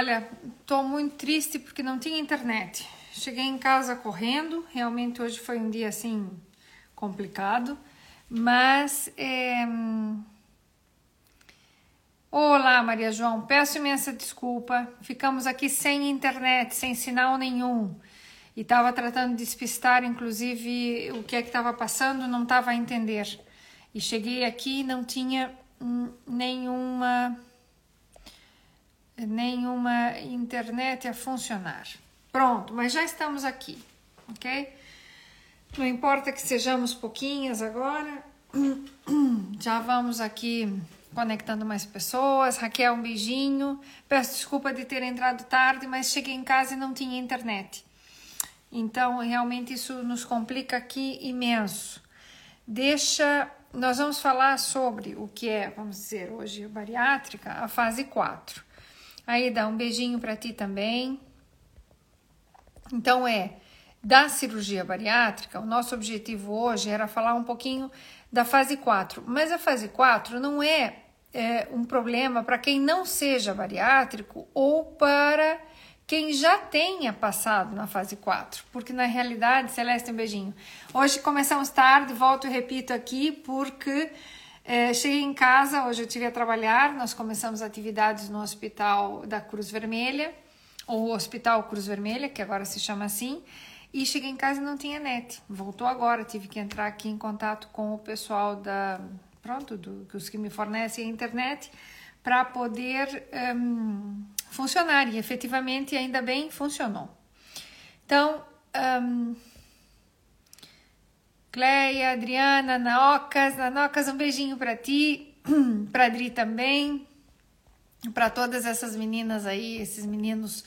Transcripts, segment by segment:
Olha, tô muito triste porque não tinha internet. Cheguei em casa correndo, realmente hoje foi um dia assim complicado, mas é... Olá, Maria João, peço imensa desculpa. Ficamos aqui sem internet, sem sinal nenhum. E estava tratando de despistar, inclusive, o que é que estava passando, não estava a entender. E cheguei aqui e não tinha hum, nenhuma nenhuma internet a funcionar. Pronto, mas já estamos aqui, ok? Não importa que sejamos pouquinhas agora, já vamos aqui conectando mais pessoas. Raquel, um beijinho. Peço desculpa de ter entrado tarde, mas cheguei em casa e não tinha internet. Então, realmente isso nos complica aqui imenso. Deixa, nós vamos falar sobre o que é, vamos dizer, hoje bariátrica, a fase 4. Aí dá um beijinho para ti também. Então é da cirurgia bariátrica, o nosso objetivo hoje era falar um pouquinho da fase 4, mas a fase 4 não é, é um problema para quem não seja bariátrico ou para quem já tenha passado na fase 4, porque na realidade, Celeste, um beijinho. Hoje começamos tarde, volto e repito aqui, porque é, cheguei em casa, hoje eu tive a trabalhar, nós começamos atividades no Hospital da Cruz Vermelha, ou Hospital Cruz Vermelha, que agora se chama assim, e cheguei em casa e não tinha net. Voltou agora, tive que entrar aqui em contato com o pessoal da, pronto, do, os que me fornecem a internet, para poder um, funcionar, e efetivamente, ainda bem, funcionou. Então, um, Cleia, Adriana, Naocas, Naocas, um beijinho para ti, para Adri também, para todas essas meninas aí, esses meninos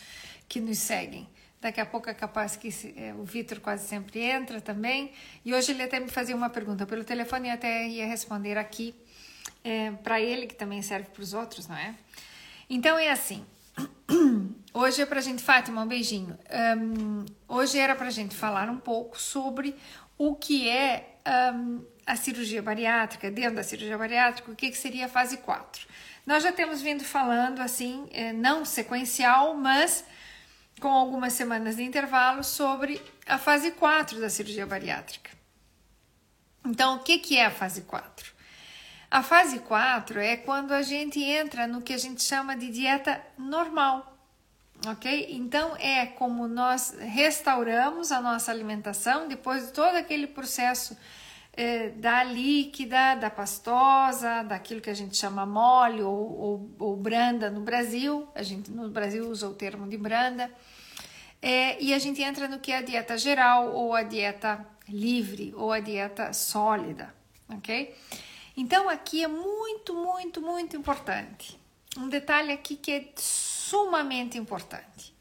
que nos seguem. Daqui a pouco é capaz que é, o Vitor quase sempre entra também. E hoje ele até me fazia uma pergunta pelo telefone e até ia responder aqui é, para ele, que também serve para os outros, não é? Então é assim. Hoje é para gente, Fátima, um beijinho. Um, hoje era para gente falar um pouco sobre o que é um, a cirurgia bariátrica, dentro da cirurgia bariátrica, o que, que seria a fase 4. Nós já temos vindo falando assim, é, não sequencial, mas com algumas semanas de intervalo sobre a fase 4 da cirurgia bariátrica. Então, o que, que é a fase 4? A fase 4 é quando a gente entra no que a gente chama de dieta normal ok? Então é como nós restauramos a nossa alimentação depois de todo aquele processo é, da líquida, da pastosa, daquilo que a gente chama mole ou, ou, ou, branda no Brasil, a gente no Brasil usa o termo de branda, é, e a gente entra no que é a dieta geral ou a dieta livre ou a dieta sólida, ok? Então aqui é muito, muito, muito importante. Um detalhe aqui que é sumamente importante.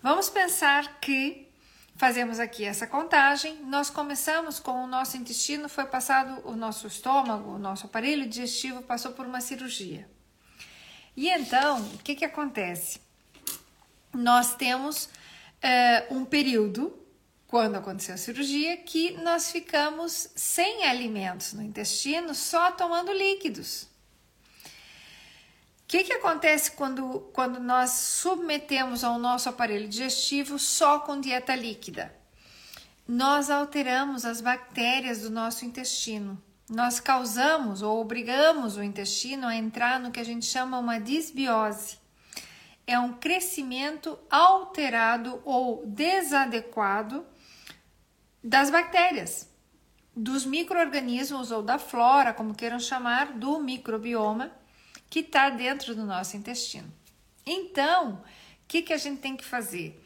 Vamos pensar que fazemos aqui essa contagem, nós começamos com o nosso intestino, foi passado o nosso estômago, o nosso aparelho digestivo passou por uma cirurgia. E então, o que, que acontece? Nós temos uh, um período, quando aconteceu a cirurgia, que nós ficamos sem alimentos no intestino, só tomando líquidos que, que acontece quando, quando nós submetemos ao nosso aparelho digestivo só com dieta líquida? Nós alteramos as bactérias do nosso intestino. Nós causamos ou obrigamos o intestino a entrar no que a gente chama uma disbiose. É um crescimento alterado ou desadequado das bactérias, dos micro-organismos ou da flora, como queiram chamar, do microbioma que está dentro do nosso intestino. Então, o que, que a gente tem que fazer?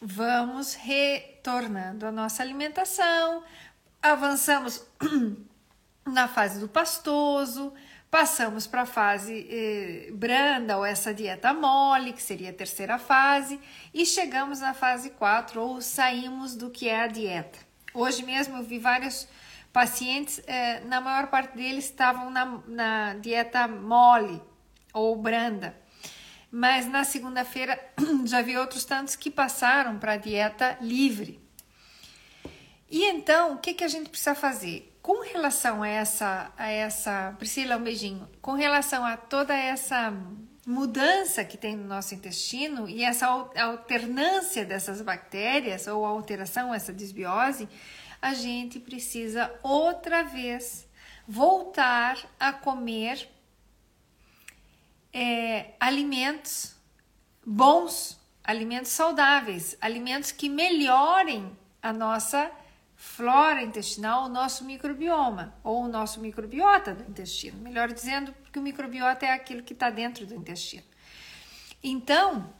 Vamos retornando a nossa alimentação, avançamos na fase do pastoso, passamos para a fase eh, branda ou essa dieta mole, que seria a terceira fase, e chegamos na fase 4 ou saímos do que é a dieta. Hoje mesmo eu vi vários pacientes, eh, na maior parte deles estavam na, na dieta mole ou branda. Mas na segunda-feira já vi outros tantos que passaram para a dieta livre. E então, o que, que a gente precisa fazer? Com relação a essa, a essa, Priscila, um beijinho. Com relação a toda essa mudança que tem no nosso intestino e essa alternância dessas bactérias ou alteração, essa desbiose, a gente precisa outra vez voltar a comer é, alimentos bons, alimentos saudáveis, alimentos que melhorem a nossa flora intestinal, o nosso microbioma ou o nosso microbiota do intestino. Melhor dizendo, porque o microbiota é aquilo que está dentro do intestino. Então,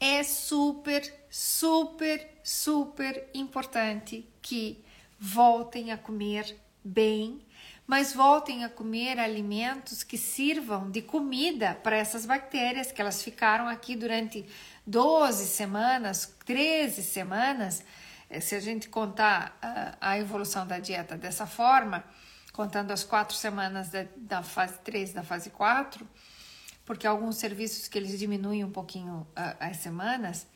é super, super, super importante que voltem a comer bem, mas voltem a comer alimentos que sirvam de comida para essas bactérias que elas ficaram aqui durante 12 semanas, 13 semanas. É, se a gente contar a, a evolução da dieta dessa forma, contando as quatro semanas da, fase 3 da fase 4, porque alguns serviços que eles diminuem um pouquinho as semanas,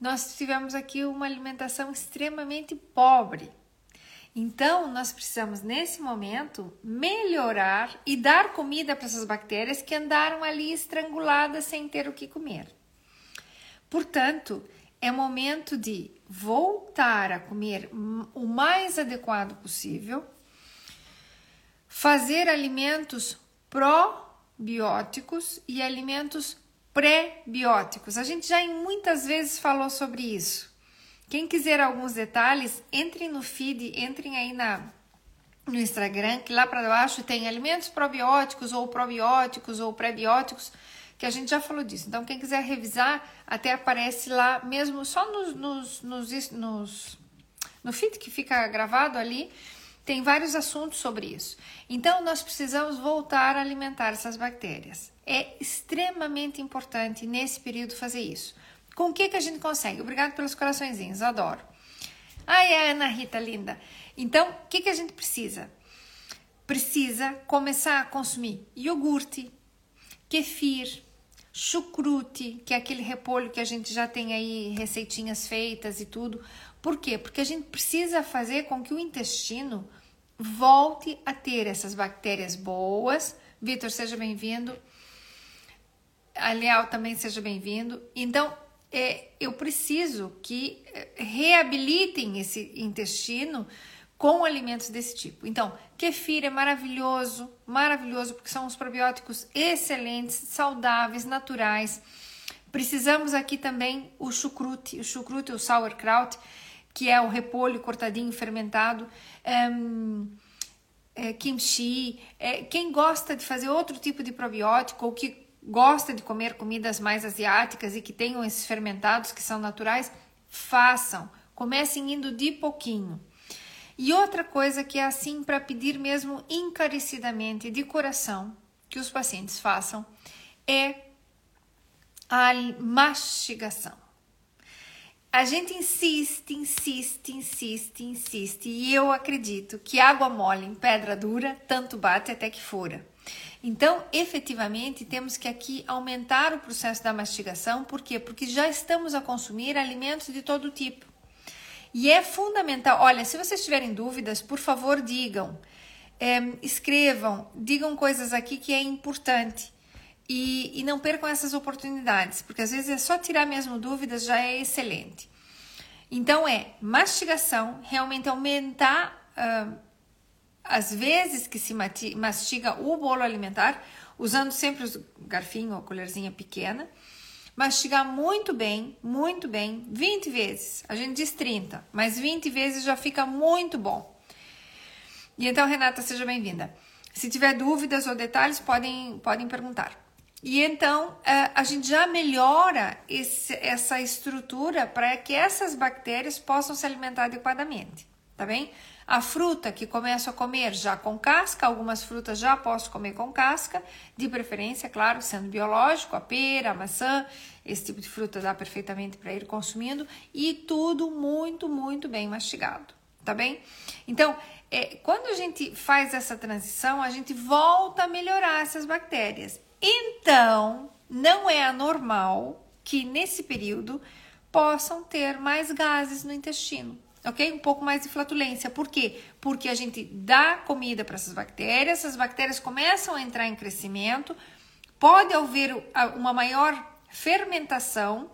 nós tivemos aqui uma alimentação extremamente pobre. Então, nós precisamos, nesse momento, melhorar e dar comida para essas bactérias que andaram ali estranguladas sem ter o que comer. Portanto, é momento de voltar a comer o mais adequado possível, fazer alimentos probióticos e alimentos pré-bióticos. A gente já muitas vezes falou sobre isso. Quem quiser alguns detalhes, entrem no feed, entrem aí na no Instagram, que lá para baixo tem alimentos probióticos ou probióticos ou pré-bióticos que a gente já falou disso. Então, quem quiser revisar, até aparece lá mesmo só nos, nos, nos, nos no feed que fica gravado ali, tem vários assuntos sobre isso. Então, nós precisamos voltar a alimentar essas bactérias. É extremamente importante nesse período fazer isso. Com o que, que a gente consegue? Obrigado pelos coraçõezinhos, adoro. Ai, Ana Rita, linda. Então, o que, que a gente precisa? Precisa começar a consumir iogurte, kefir, chucrute, que é aquele repolho que a gente já tem aí receitinhas feitas e tudo. Por quê? Porque a gente precisa fazer com que o intestino volte a ter essas bactérias boas. Vitor, seja bem-vindo. A Leal também seja bem-vindo. Então, é, eu preciso que é, reabilitem esse intestino com alimentos desse tipo. Então, kefir é maravilhoso, maravilhoso, porque são os probióticos excelentes, saudáveis, naturais. Precisamos aqui também o chucrute, o chucrute, o sauerkraut, que é o repolho cortadinho, fermentado. Um, é, kimchi. É, quem gosta de fazer outro tipo de probiótico ou que gosta de comer comidas mais asiáticas e que tenham esses fermentados que são naturais, façam. Comecem indo de pouquinho. E outra coisa que é assim para pedir mesmo encarecidamente de coração que os pacientes façam é a mastigação. A gente insiste, insiste, insiste, insiste, e eu acredito que água mole em pedra dura tanto bate até que fura. Então, efetivamente, temos que aqui aumentar o processo da mastigação, por quê? Porque já estamos a consumir alimentos de todo tipo. E é fundamental. Olha, se vocês tiverem dúvidas, por favor, digam, é, escrevam, digam coisas aqui que é importante. E, e não percam essas oportunidades, porque às vezes é só tirar mesmo dúvidas já é excelente. Então é mastigação, realmente aumentar uh, as vezes que se mastiga o bolo alimentar, usando sempre o garfinho ou colherzinha pequena mastigar muito bem, muito bem, 20 vezes. A gente diz 30, mas 20 vezes já fica muito bom. E então, Renata, seja bem-vinda. Se tiver dúvidas ou detalhes, podem, podem perguntar. E então é, a gente já melhora esse, essa estrutura para que essas bactérias possam se alimentar adequadamente, tá bem? A fruta que começo a comer já com casca, algumas frutas já posso comer com casca, de preferência, claro, sendo biológico, a pera, a maçã, esse tipo de fruta dá perfeitamente para ir consumindo e tudo muito, muito bem mastigado, tá bem? Então, é, quando a gente faz essa transição, a gente volta a melhorar essas bactérias. Então, não é anormal que nesse período possam ter mais gases no intestino ok? Um pouco mais de flatulência. Por quê? Porque a gente dá comida para essas bactérias, essas bactérias começam a entrar em crescimento, Pode haver uma maior fermentação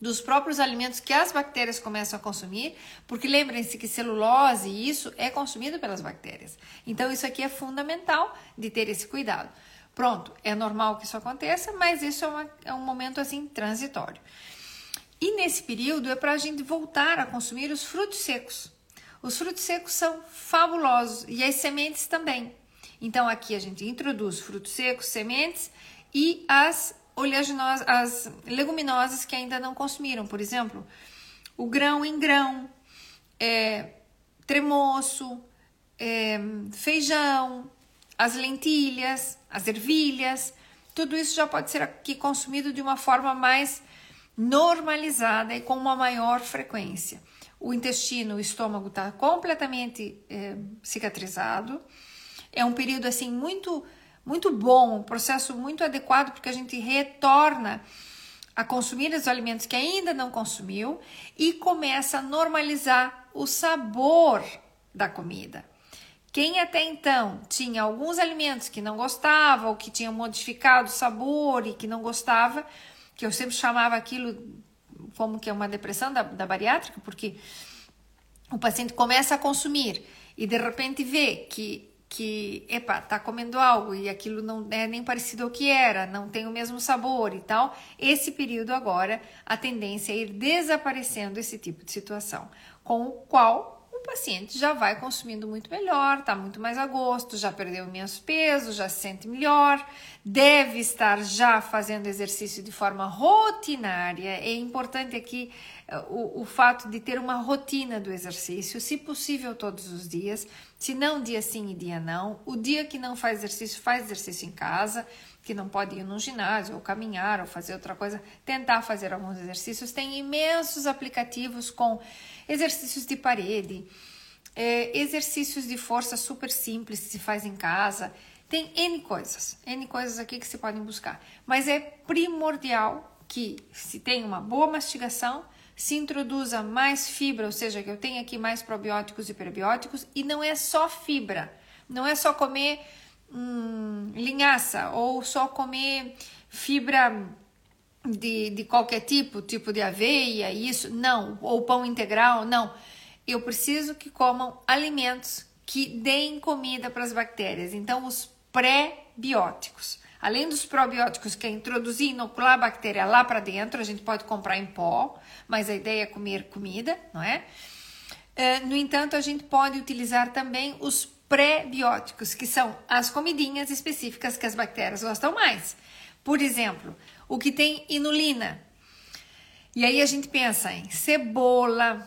dos próprios alimentos que as bactérias começam a consumir, porque lembrem-se que celulose e isso é consumido pelas bactérias. Então isso aqui é fundamental de ter esse cuidado. Pronto, é normal que isso aconteça, mas isso é, uma, é um momento assim transitório. E nesse período é para a gente voltar a consumir os frutos secos. Os frutos secos são fabulosos e as sementes também. Então aqui a gente introduz frutos secos, sementes e as oleaginosas, as leguminosas que ainda não consumiram, por exemplo, o grão em grão, é, tremoço, é, feijão, as lentilhas, as ervilhas, tudo isso já pode ser aqui consumido de uma forma mais normalizada e com uma maior frequência. O intestino, o estômago está completamente é, cicatrizado. É um período assim muito muito bom, um processo muito adequado porque a gente retorna a consumir os alimentos que ainda não consumiu e começa a normalizar o sabor da comida. Quem até então tinha alguns alimentos que não gostava ou que tinham modificado o sabor e que não gostava, que eu sempre chamava aquilo como que é uma depressão da, da bariátrica, porque o paciente começa a consumir e de repente vê que que, epa, tá comendo algo e aquilo não é nem parecido ao que era, não tem o mesmo sabor e tal, esse período agora a tendência é ir desaparecendo esse tipo de situação, com o qual paciente já vai consumindo muito melhor, tá muito mais a gosto, já perdeu imenso peso, já se sente melhor, deve estar já fazendo exercício de forma rotinária. É importante aqui o, o fato de ter uma rotina do exercício, se possível todos os dias, se não dia sim e dia não. O dia que não faz exercício, faz exercício em casa, que não pode ir no ginásio, ou caminhar, ou fazer outra coisa, tentar fazer alguns exercícios. Tem imensos aplicativos com exercícios de parede, é, exercícios de força super simples que se faz em casa. Tem N coisas, N coisas aqui que se podem buscar. Mas é primordial que se tenha uma boa mastigação, se introduza mais fibra, ou seja, que eu tenha aqui mais probióticos e prebióticos, e não é só fibra, não é só comer hum, linhaça ou só comer fibra de, de qualquer tipo, tipo de aveia, isso, não, ou pão integral, não. Eu preciso que comam alimentos que deem comida para as bactérias. Então, os pré-bióticos. Além dos probióticos, que é introduzir, inocular a bactéria lá para dentro, a gente pode comprar em pó, mas a ideia é comer comida, não é? é? No entanto, a gente pode utilizar também os pré-bióticos, que são as comidinhas específicas que as bactérias gostam mais. Por exemplo, o que tem inulina. E aí a gente pensa em cebola,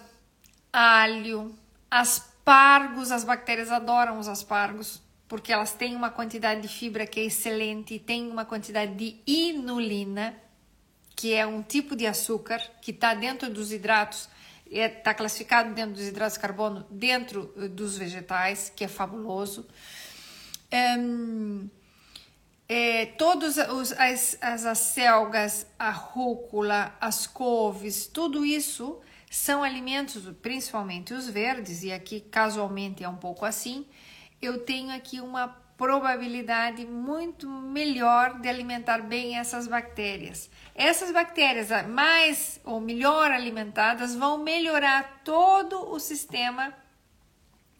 alho, aspargos, as bactérias adoram os aspargos porque elas têm uma quantidade de fibra que é excelente, tem uma quantidade de inulina, que é um tipo de açúcar que está dentro dos hidratos, está é, classificado dentro dos hidratos de carbono, dentro eh, dos vegetais, que é fabuloso. Um, é, todas as, as acelgas, a rúcula, as couves, tudo isso são alimentos, principalmente os verdes, e aqui casualmente é um pouco assim, eu tenho aqui uma probabilidade muito melhor de alimentar bem essas bactérias. Essas bactérias mais ou melhor alimentadas vão melhorar todo o sistema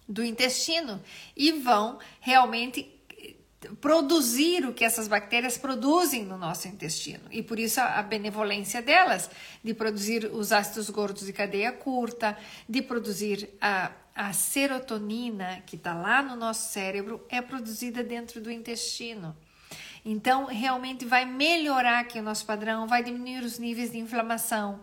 do intestino e vão realmente eh, produzir o que essas bactérias produzem no nosso intestino. E por isso a benevolência delas de produzir os ácidos gordos de cadeia curta, de produzir a a serotonina que está lá no nosso cérebro é produzida dentro do intestino. Então, realmente vai melhorar aqui o nosso padrão, vai diminuir os níveis de inflamação,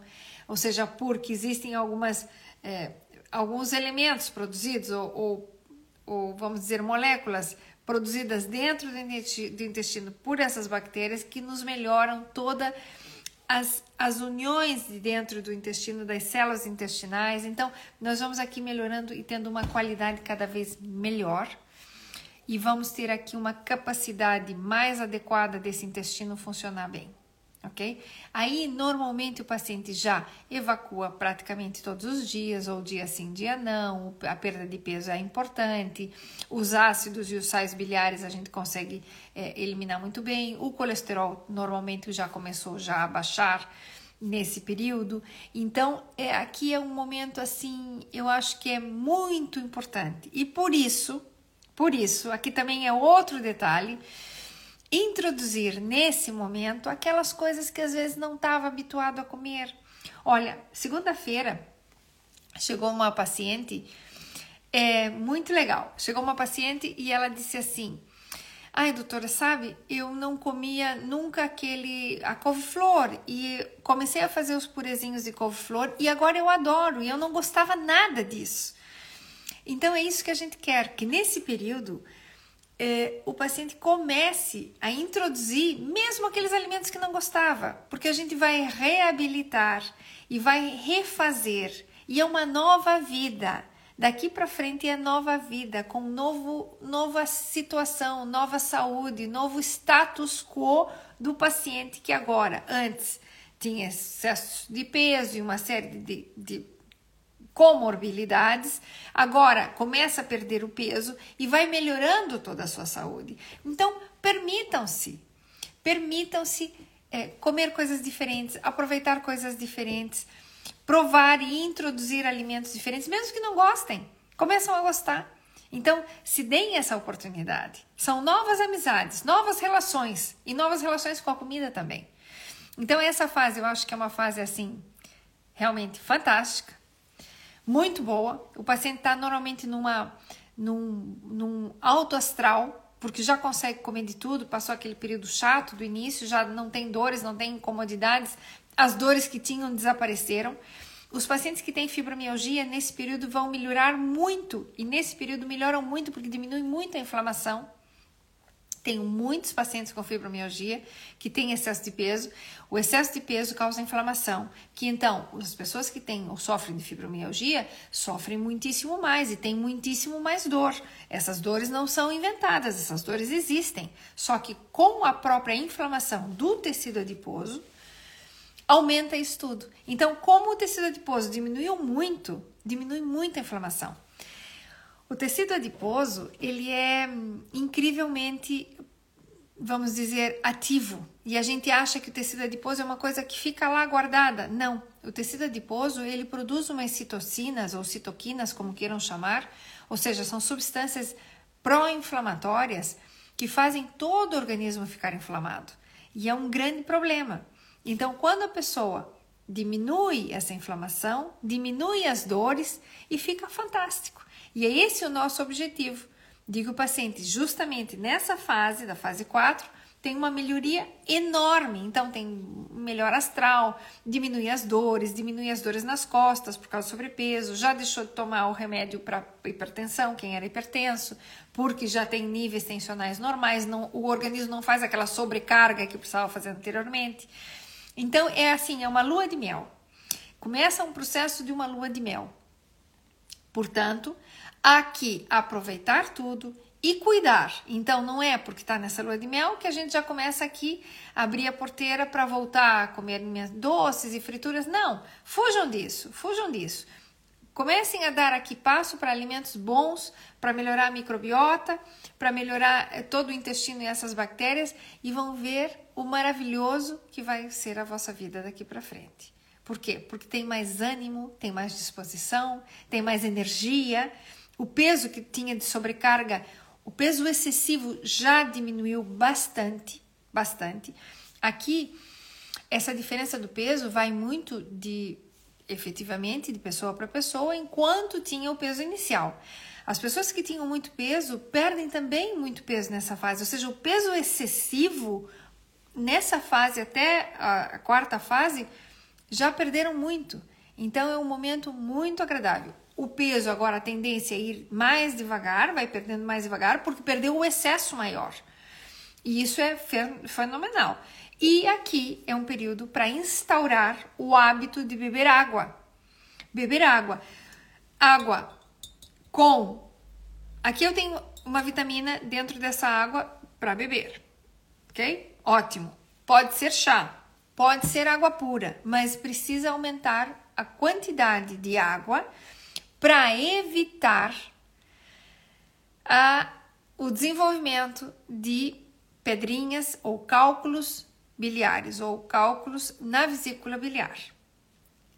ou seja, porque existem algumas, é, alguns elementos produzidos, ou, ou, ou, vamos dizer, moléculas produzidas dentro do intestino por essas bactérias que nos melhoram toda a as, as uniões de dentro do intestino, das células intestinais. Então, nós vamos aqui melhorando e tendo uma qualidade cada vez melhor. E vamos ter aqui uma capacidade mais adequada desse intestino funcionar bem, ok? Aí, normalmente, o paciente já evacua praticamente todos os dias, ou dia sim, dia não, a perda de peso é importante, os ácidos e os sais biliares a gente consegue é, eliminar muito bem, o colesterol normalmente já começou já a baixar nesse período, então é, aqui é um momento assim, eu acho que é muito importante, e por isso, por isso, aqui também é outro detalhe, introduzir nesse momento aquelas coisas que às vezes não estava habituado a comer. Olha, segunda-feira chegou uma paciente, é muito legal. Chegou uma paciente e ela disse assim: Ai, doutora, sabe, eu não comia nunca aquele a couve-flor e comecei a fazer os purezinhos de couve-flor e agora eu adoro e eu não gostava nada disso. Então é isso que a gente quer, que nesse período é, o paciente comece a introduzir mesmo aqueles alimentos que não gostava, porque a gente vai reabilitar e vai refazer e é uma nova vida. Daqui para frente é nova vida, com novo, nova situação, nova saúde, novo status quo do paciente que agora, antes, tinha excesso de peso e uma série de, de comorbilidades, agora começa a perder o peso e vai melhorando toda a sua saúde. Então, permitam-se, permitam-se é, comer coisas diferentes, aproveitar coisas diferentes, provar e introduzir alimentos diferentes, mesmo que não gostem, começam a gostar. Então, se deem essa oportunidade. São novas amizades, novas relações e novas relações com a comida também. Então, essa fase eu acho que é uma fase assim realmente fantástica muito boa. O paciente está normalmente numa, num, num alto astral, porque já consegue comer de tudo, passou aquele período chato do início, já não tem dores, não tem incomodidades, as dores que tinham desapareceram. Os pacientes que têm fibromialgia nesse período vão melhorar muito, e nesse período melhoram muito porque diminui muito a inflamação tenho muitos pacientes com fibromialgia que têm excesso de peso. O excesso de peso causa inflamação, que então as pessoas que têm ou sofrem de fibromialgia sofrem muitíssimo mais e têm muitíssimo mais dor. Essas dores não são inventadas, essas dores existem. Só que com a própria inflamação do tecido adiposo, aumenta isso tudo. Então, como o tecido adiposo diminuiu muito, diminui muito a inflamação. O tecido adiposo, ele é incrivelmente, vamos dizer, ativo. E a gente acha que o tecido adiposo é uma coisa que fica lá guardada. Não. O tecido adiposo, ele produz umas citocinas ou citoquinas, como queiram chamar, ou seja, são substâncias pró-inflamatórias que fazem todo o organismo ficar inflamado. E é um grande problema. Então, quando a pessoa diminui essa inflamação, diminui as dores e fica fantástico. E é esse o nosso objetivo. Digo o paciente, justamente nessa fase, da fase 4, tem uma melhoria enorme. Então, tem melhor astral, diminui as dores, diminui as dores nas costas por causa do sobrepeso, já deixou de tomar o remédio para hipertensão, quem era hipertenso, porque já tem níveis tensionais normais, não, o organismo não faz aquela sobrecarga que precisava fazer anteriormente. Então, é assim, é uma lua de mel. Começa um processo de uma lua de mel. Portanto, aqui aproveitar tudo e cuidar. Então não é porque está nessa lua de mel que a gente já começa aqui a abrir a porteira para voltar a comer minhas doces e frituras. Não, fujam disso, fujam disso. Comecem a dar aqui passo para alimentos bons, para melhorar a microbiota, para melhorar eh, todo o intestino e essas bactérias e vão ver o maravilhoso que vai ser a vossa vida daqui para frente. Por quê? Porque tem mais ânimo, tem mais disposição, tem mais energia o peso que tinha de sobrecarga, o peso excessivo já diminuiu bastante, bastante. Aqui, essa diferença do peso vai muito de efetivamente de pessoa para pessoa, enquanto tinha o peso inicial. As pessoas que tinham muito peso perdem também muito peso nessa fase, ou seja, o peso excessivo nessa fase até a quarta fase já perderam muito. Então é um momento muito agradável. O peso agora a tendência é ir mais devagar, vai perdendo mais devagar, porque perdeu o excesso maior. E isso é fenomenal. E aqui é um período para instaurar o hábito de beber água. Beber água. Água com. Aqui eu tenho uma vitamina dentro dessa água para beber. Ok? Ótimo. Pode ser chá. Pode ser água pura, mas precisa aumentar a quantidade de água para evitar a, o desenvolvimento de pedrinhas ou cálculos biliares ou cálculos na vesícula biliar.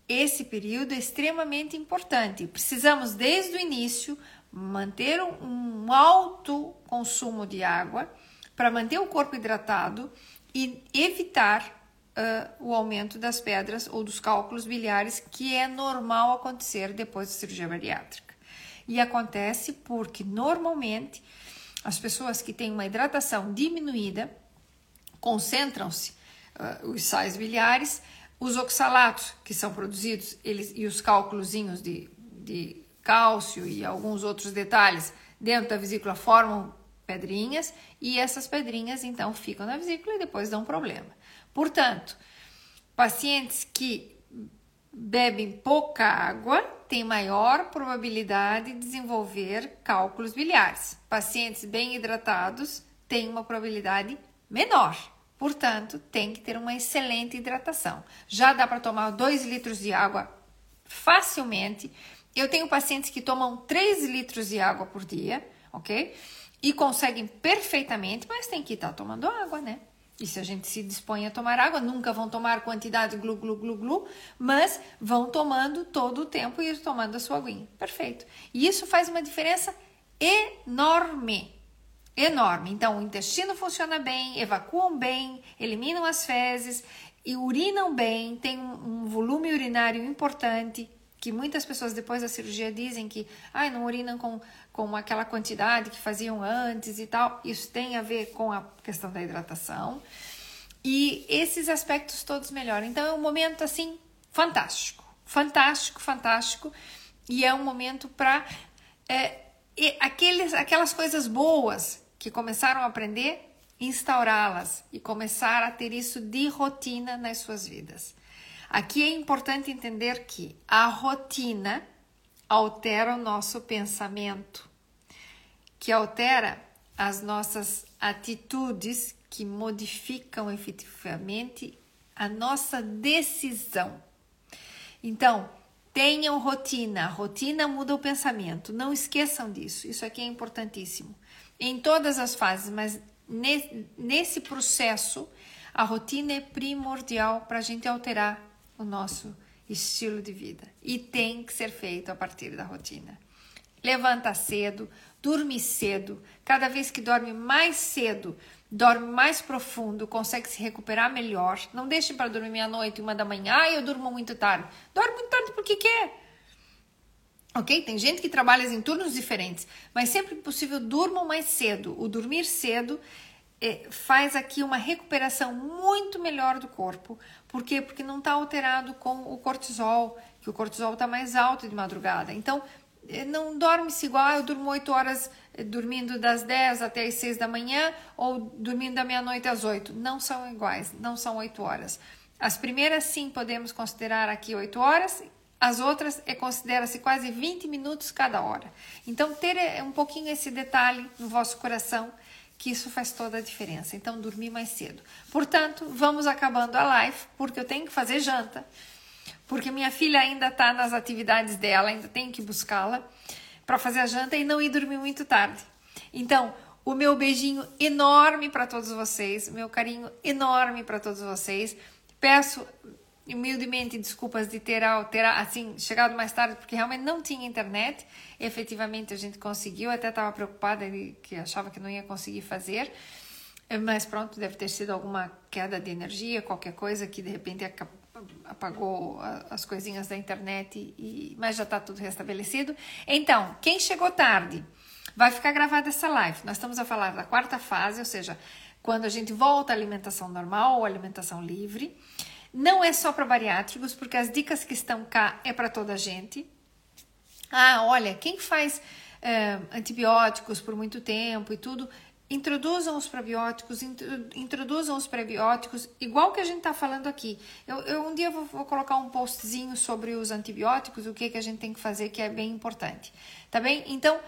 Esse período é extremamente importante. Precisamos, desde o início, manter um alto consumo de água para manter o corpo hidratado e evitar uh, o aumento das pedras ou dos cálculos biliares, que é normal acontecer depois da cirurgia bariátrica. E acontece porque normalmente as pessoas que têm uma hidratação diminuída concentram-se uh, os sais biliares, os oxalatos que são produzidos eles, e os cálculozinhos de, de cálcio e alguns outros detalhes dentro da vesícula formam pedrinhas e essas pedrinhas então ficam na vesícula e depois dão problema. Portanto, pacientes que bebem pouca água têm maior probabilidade de desenvolver cálculos biliares. Pacientes bem hidratados têm uma probabilidade menor. Portanto, tem que ter uma excelente hidratação. Já dá para tomar 2 litros de água facilmente. Eu tenho pacientes que tomam 3 litros de água por dia, ok? E conseguem perfeitamente, mas tem que estar tá tomando água, né? E se a gente se dispõe a tomar água, nunca vão tomar quantidade glu, glu, glu, glu, mas vão tomando todo o tempo e tomando a sua aguinha. Perfeito. E isso faz uma diferença enorme. Enorme. Então, o intestino funciona bem, evacuam bem, eliminam as fezes e urinam bem, tem um volume urinário importante, que muitas pessoas depois da cirurgia dizem que ai, não urinam com, com aquela quantidade que faziam antes e tal. Isso tem a ver com a questão da hidratação. E esses aspectos todos melhoram. Então é um momento assim fantástico, fantástico, fantástico. E é um momento para é, aqueles, aquelas coisas boas que começaram a aprender, instaurá-las e começar a ter isso de rotina nas suas vidas. Aqui é importante entender que a rotina altera o nosso pensamento, que altera as nossas atitudes, que modificam efetivamente a nossa decisão. Então, tenham rotina, a rotina muda o pensamento, não esqueçam disso, isso aqui é importantíssimo. Em todas as fases, mas nesse processo, a rotina é primordial para a gente alterar o nosso estilo de vida e tem que ser feito a partir da rotina. Levanta cedo, dorme cedo, cada vez que dorme mais cedo, dorme mais profundo, consegue se recuperar melhor. Não deixe para dormir meia-noite, uma da manhã, ah, eu durmo muito tarde. Dorme muito tarde porque quer. Ok? Tem gente que trabalha em turnos diferentes, mas sempre que possível durmam mais cedo. O dormir cedo é, faz aqui uma recuperação muito melhor do corpo. Por quê? Porque não está alterado com o cortisol, que o cortisol está mais alto de madrugada. Então, é, não dorme-se igual, ah, eu durmo 8 horas é, dormindo das 10 até as 6 da manhã ou dormindo da meia-noite às 8. Não são iguais, não são 8 horas. As primeiras sim podemos considerar aqui 8 horas, as outras é considera-se quase 20 minutos cada hora. Então, ter é, um pouquinho esse detalhe no vosso coração que isso faz toda a diferença. Então, dormir mais cedo. Portanto, vamos acabando a live, porque eu tenho que fazer janta, porque minha filha ainda está nas atividades dela, ainda tenho que buscá-la para fazer a janta e não ir dormir muito tarde. Então, o meu beijinho enorme para todos vocês, meu carinho enorme para todos vocês. Peço humildemente desculpas de ter, ter assim chegado mais tarde porque realmente não tinha internet efetivamente a gente conseguiu até estava preocupada que achava que não ia conseguir fazer. Mas pronto deve ter sido alguma queda de energia qualquer coisa que de repente apagou as coisinhas da internet e mas já está tudo restabelecido. Então quem chegou tarde? Vai ficar gravada essa live. Nós estamos a falar da quarta fase ou seja quando a gente volta à alimentação normal ou alimentação livre. Não é só para bariátricos, porque as dicas que estão cá é para toda a gente. Ah, olha, quem faz é, antibióticos por muito tempo e tudo, introduzam os probióticos, introduzam os prebióticos, igual que a gente está falando aqui. Eu, eu, um dia vou, vou, colocar um postzinho sobre os antibióticos, o que, que a gente tem que fazer, que é bem importante. Tá bem? Então,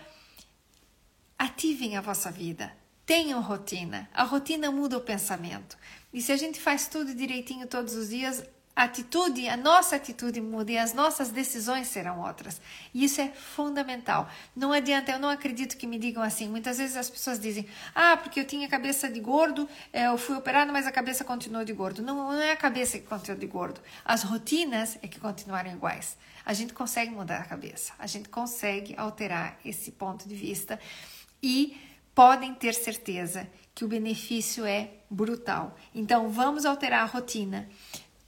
ativem a vossa vida. tenham rotina. A rotina muda o pensamento. E se a gente faz tudo direitinho todos os dias, atitude, a nossa atitude muda e as nossas decisões serão outras. E isso é fundamental. Não adianta, eu não acredito que me digam assim. Muitas vezes as pessoas dizem: ah, porque eu tinha cabeça de gordo, é, eu fui operado, mas a cabeça continuou de gordo. Não, não é a cabeça que continuou de gordo. As rotinas é que continuaram iguais. A gente consegue mudar a cabeça, a gente consegue alterar esse ponto de vista e podem ter certeza que o benefício é brutal. Então, vamos alterar a rotina.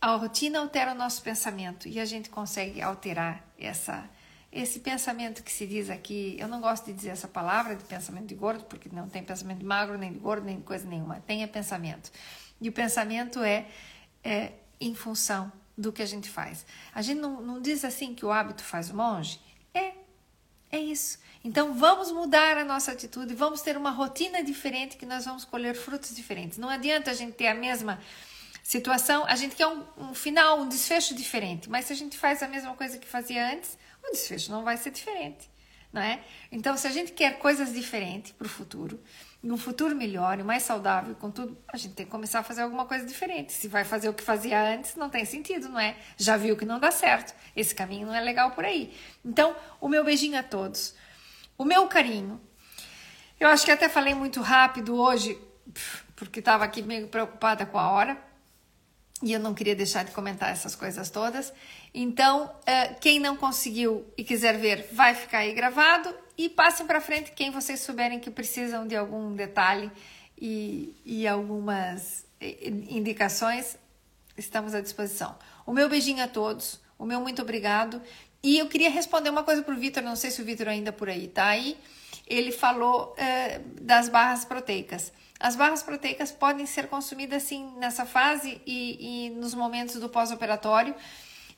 A rotina altera o nosso pensamento e a gente consegue alterar essa esse pensamento que se diz aqui, eu não gosto de dizer essa palavra de pensamento de gordo, porque não tem pensamento de magro, nem de gordo, nem de coisa nenhuma. É pensamento. E o pensamento é, é em função do que a gente faz. A gente não, não diz assim que o hábito faz o monge? É, é isso. Então vamos mudar a nossa atitude, vamos ter uma rotina diferente que nós vamos colher frutos diferentes. Não adianta a gente ter a mesma situação, a gente quer um, um, final, um desfecho diferente, mas se a gente faz a mesma coisa que fazia antes, o desfecho não vai ser diferente, não é? Então, se a gente quer coisas diferentes para o futuro, um futuro melhor e mais saudável, com tudo, a gente tem que começar a fazer alguma coisa diferente. Se vai fazer o que fazia antes, não tem sentido, não é? Já viu que não dá certo. Esse caminho não é legal por aí. Então, o meu beijinho a todos. O meu carinho. Eu acho que até falei muito rápido hoje, porque estava aqui meio preocupada com a hora e eu não queria deixar de comentar essas coisas todas. Então, eh, quem não conseguiu e quiser ver, vai ficar aí gravado e passem para frente quem vocês souberem que precisam de algum detalhe e, e algumas indicações, estamos à disposição. O meu beijinho a todos, o meu muito obrigado. E eu queria responder uma coisa para o Vitor, não sei se o Vitor ainda por aí tá aí. Ele falou uh, das barras proteicas. As barras proteicas podem ser consumidas assim nessa fase e, e nos momentos do pós-operatório.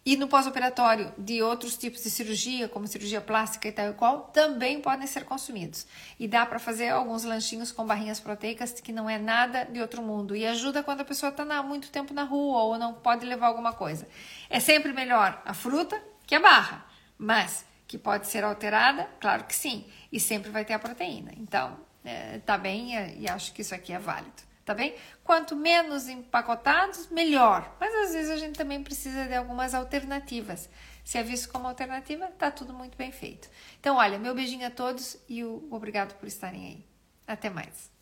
E no pós-operatório de outros tipos de cirurgia, como cirurgia plástica e tal e qual, também podem ser consumidos. E dá para fazer alguns lanchinhos com barrinhas proteicas que não é nada de outro mundo. E ajuda quando a pessoa está muito tempo na rua ou não pode levar alguma coisa. É sempre melhor a fruta que a barra, mas que pode ser alterada, claro que sim. E sempre vai ter a proteína. Então, é, tá bem e acho que isso aqui é válido, tá bem? Quanto menos empacotados, melhor. Mas às vezes a gente também precisa de algumas alternativas. Se é visto como alternativa, tá tudo muito bem feito. Então, olha, meu beijinho a todos e o obrigado por estarem aí. Até mais.